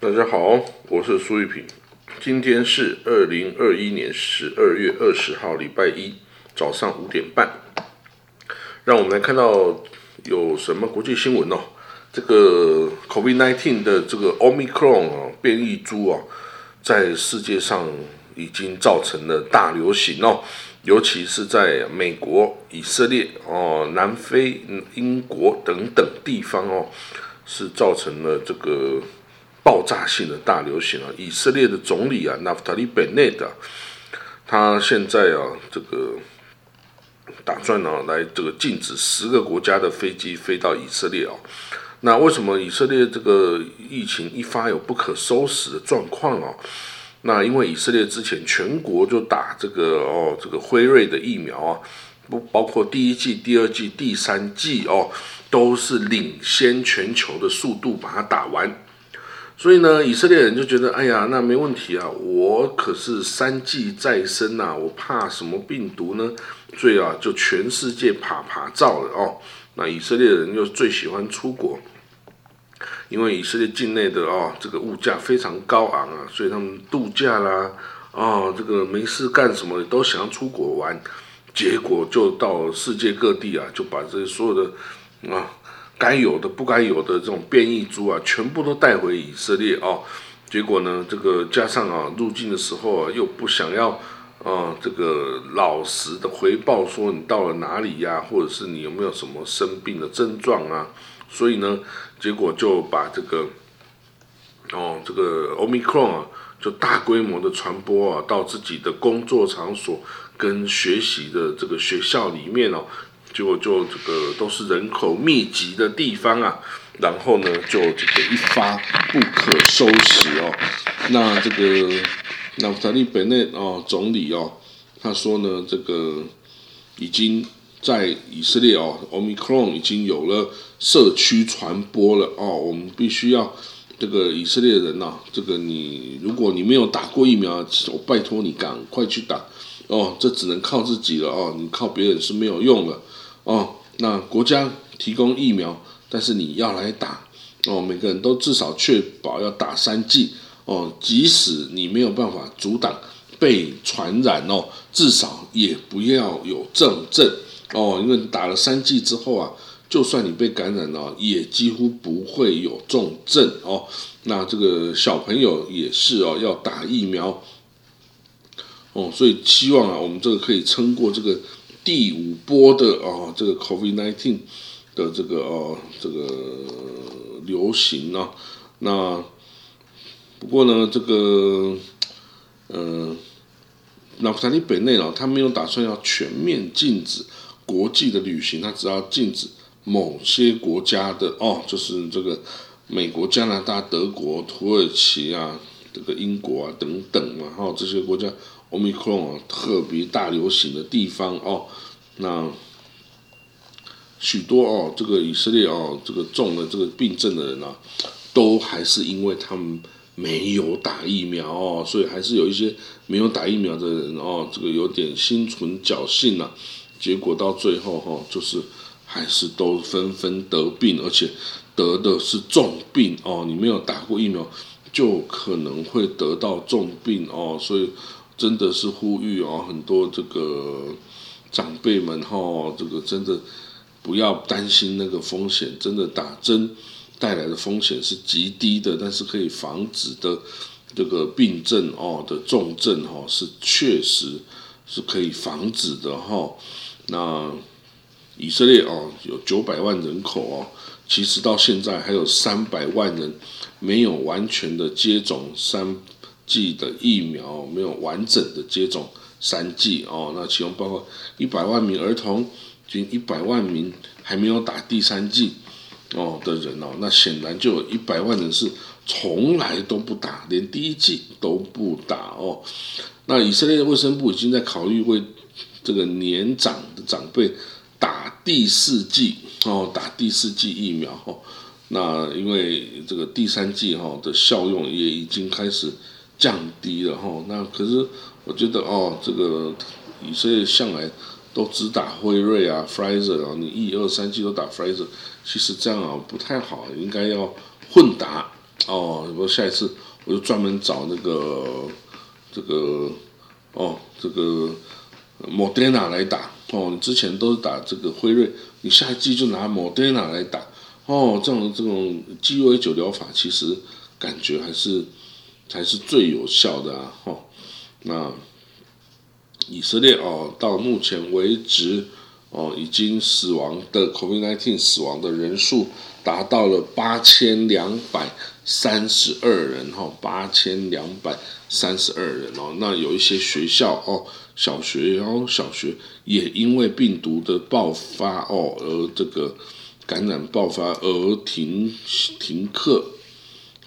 大家好，我是苏玉平。今天是二零二一年十二月二十号，礼拜一早上五点半。让我们来看到有什么国际新闻哦。这个 COVID-19 的这个 Omicron 啊变异株啊，在世界上已经造成了大流行哦，尤其是在美国、以色列哦、南非、英国等等地方哦，是造成了这个。爆炸性的大流行啊！以色列的总理啊，纳夫塔利·本内的，他现在啊，这个打算呢，来这个禁止十个国家的飞机飞到以色列哦。那为什么以色列这个疫情一发有不可收拾的状况哦？那因为以色列之前全国就打这个哦，这个辉瑞的疫苗啊，不包括第一季、第二季、第三季哦，都是领先全球的速度把它打完。所以呢，以色列人就觉得，哎呀，那没问题啊，我可是三季再生呐，我怕什么病毒呢？所以啊，就全世界爬爬照了哦。那以色列人又最喜欢出国，因为以色列境内的哦，这个物价非常高昂啊，所以他们度假啦，哦，这个没事干什么都想要出国玩，结果就到世界各地啊，就把这些所有的啊。该有的、不该有的这种变异株啊，全部都带回以色列哦。结果呢，这个加上啊，入境的时候啊，又不想要啊，这个老实的回报说你到了哪里呀，或者是你有没有什么生病的症状啊？所以呢，结果就把这个哦，这个 Omicron 啊，就大规模的传播啊，到自己的工作场所跟学习的这个学校里面哦。结果就这个都是人口密集的地方啊，然后呢就这个一发不可收拾哦。那这个那塔利本内哦总理哦，他说呢这个已经在以色列哦，omicron 已经有了社区传播了哦。我们必须要这个以色列人呐，这个你如果你没有打过疫苗，我拜托你赶快去打哦。这只能靠自己了哦，你靠别人是没有用的。哦，那国家提供疫苗，但是你要来打哦，每个人都至少确保要打三剂哦，即使你没有办法阻挡被传染哦，至少也不要有重症哦，因为打了三剂之后啊，就算你被感染了，也几乎不会有重症哦。那这个小朋友也是哦，要打疫苗哦，所以希望啊，我们这个可以撑过这个。第五波的哦，这个 COVID-19 的这个哦，这个流行啊，那不过呢，这个嗯，那普塔利北内啊，他没有打算要全面禁止国际的旅行，他只要禁止某些国家的哦，就是这个美国、加拿大、德国、土耳其啊，这个英国啊等等嘛，哈，这些国家。奥密克戎啊，特别大流行的地方哦，那许多哦，这个以色列哦，这个中了这个病症的人啊，都还是因为他们没有打疫苗哦，所以还是有一些没有打疫苗的人哦，这个有点心存侥幸呐，结果到最后哈，就是还是都纷纷得病，而且得的是重病哦，你没有打过疫苗，就可能会得到重病哦，所以。真的是呼吁哦，很多这个长辈们哈，这个真的不要担心那个风险，真的打针带来的风险是极低的，但是可以防止的这个病症哦的重症哈是确实是可以防止的哈。那以色列哦有九百万人口哦，其实到现在还有三百万人没有完全的接种三。剂的疫苗没有完整的接种三剂哦，那其中包括一百万名儿童，及一百万名还没有打第三剂哦的人哦，那显然就有一百万人是从来都不打，连第一剂都不打哦。那以色列的卫生部已经在考虑为这个年长的长辈打第四剂哦，打第四剂疫苗哦。那因为这个第三剂哈的效用也已经开始。降低了哈，那可是我觉得哦，这个以色列向来都只打辉瑞啊 f r i z e r 啊，你一二三季都打 f r i z e r 其实这样啊不太好，应该要混打哦，我下一次我就专门找那个这个哦这个 Moderna 来打哦，你之前都是打这个辉瑞，你下一季就拿 Moderna 来打哦，这种这种鸡尾酒疗法其实感觉还是才是最有效的啊，哈，那以色列哦，到目前为止。哦，已经死亡的 COVID-19 死亡的人数达到了八千两百三十二人，哈，八千两百三十二人哦。那有一些学校哦，小学哦小学也因为病毒的爆发哦，而这个感染爆发而停停课，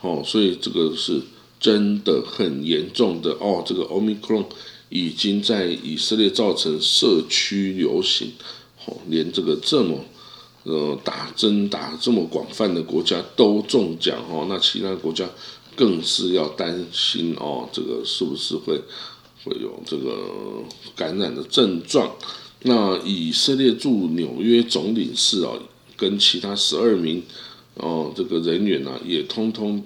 哦，所以这个是真的很严重的哦，这个 Omicron。已经在以色列造成社区流行，连这个这么呃打针打这么广泛的国家都中奖哦，那其他国家更是要担心哦，这个是不是会会有这个感染的症状？那以色列驻纽约总领事哦，跟其他十二名哦这个人员呢，也通通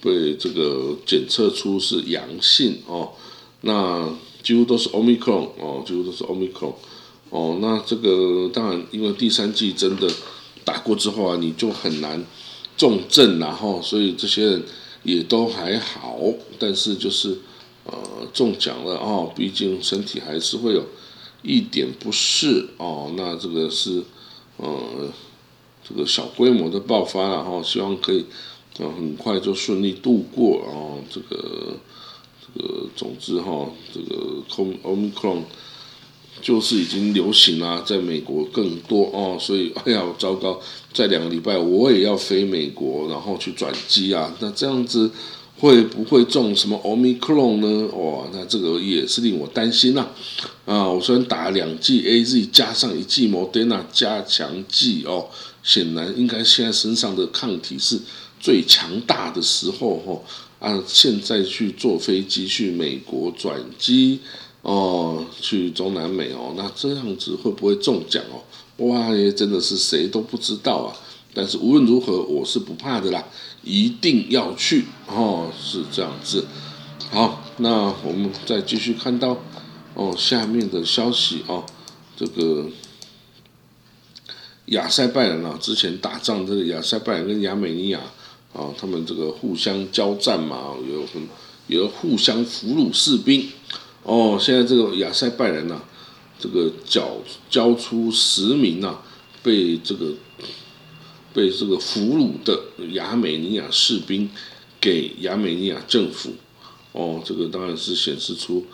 被这个检测出是阳性哦。那几乎都是 omicron 哦，几乎都是 omicron 哦。那这个当然，因为第三季真的打过之后啊，你就很难重症然后，所以这些人也都还好。但是就是呃中奖了哦，毕竟身体还是会有一点不适哦。那这个是呃这个小规模的爆发然后，希望可以呃很快就顺利度过哦这个。这个，总之哈，这个 omicron 就是已经流行啦，在美国更多哦，所以哎呀，糟糕，在两个礼拜我也要飞美国，然后去转机啊，那这样子会不会中什么 omicron 呢？哇，那这个也是令我担心呐。啊，我虽然打两剂 A Z 加上一剂 Moderna 加强剂哦，显然应该现在身上的抗体是最强大的时候哈。啊，现在去坐飞机去美国转机哦，去中南美哦，那这样子会不会中奖哦？哇，也真的是谁都不知道啊。但是无论如何，我是不怕的啦，一定要去哦，是这样子。好，那我们再继续看到哦下面的消息哦，这个亚塞拜然啊，之前打仗这个亚塞拜然跟亚美尼亚。啊，他们这个互相交战嘛，有很有互相俘虏士兵。哦，现在这个亚塞拜然呢，这个交交出十名呢，被这个被这个俘虏的亚美尼亚士兵给亚美尼亚政府。哦，这个当然是显示出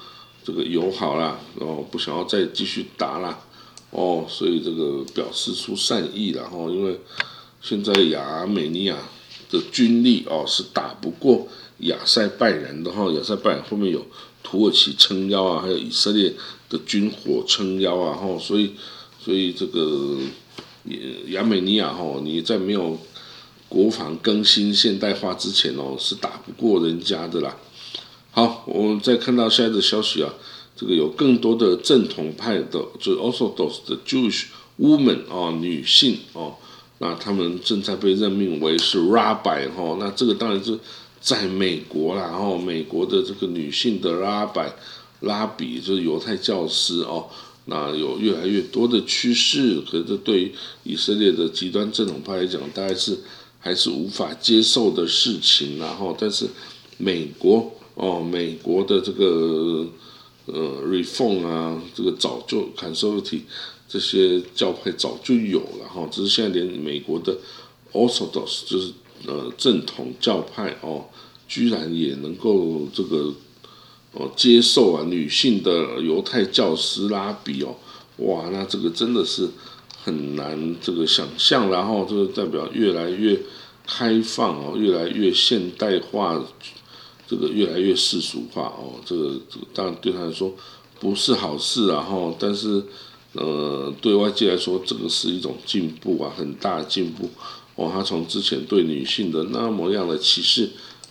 这个友好啦，哦，不想要再继续打啦。哦，所以这个表示出善意了。哦，因为现在亚美尼亚。的军力哦是打不过亚塞拜然的哈，亚塞拜然后面有土耳其撑腰啊，还有以色列的军火撑腰啊哈，所以所以这个亚美尼亚哈，你在没有国防更新现代化之前哦，是打不过人家的啦。好，我们再看到现在的消息啊，这个有更多的正统派的，就是 Orthodox 的 Jewish woman 哦，女性哦。那他们正在被任命为是 Rabbi 哈，那这个当然是在美国啦，然后美国的这个女性的 Rabbi 拉比就是犹太教师哦，那有越来越多的趋势，可是对于以色列的极端正统派来讲，大概是还是无法接受的事情，然后但是美国哦，美国的这个呃 Reform 啊，这个早就 Conservative。这些教派早就有了哈，只是现在连美国的 Orthodox 就是呃正统教派哦，居然也能够这个哦接受啊女性的犹太教师拉比哦，哇，那这个真的是很难这个想象，然后这个代表越来越开放哦，越来越现代化，这个越来越世俗化哦，这个这个当然对他来说不是好事啊哈，但是。呃，对外界来说，这个是一种进步啊，很大的进步。哦，他从之前对女性的那么样的歧视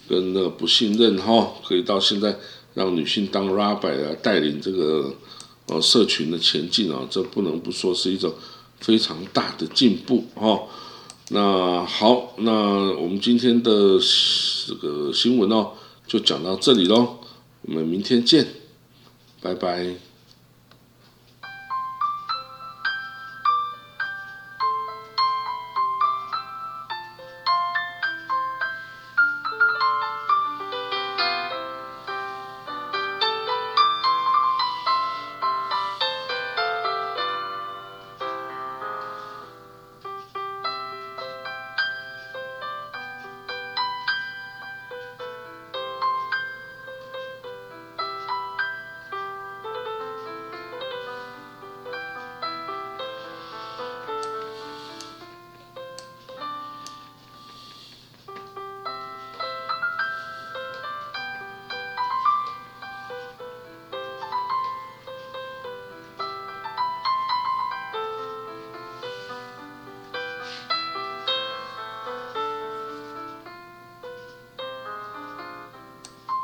跟那个不信任哈，可以到现在让女性当 rabbi 来带领这个呃社群的前进啊，这不能不说是一种非常大的进步哈。那好，那我们今天的这个新闻哦，就讲到这里喽。我们明天见，拜拜。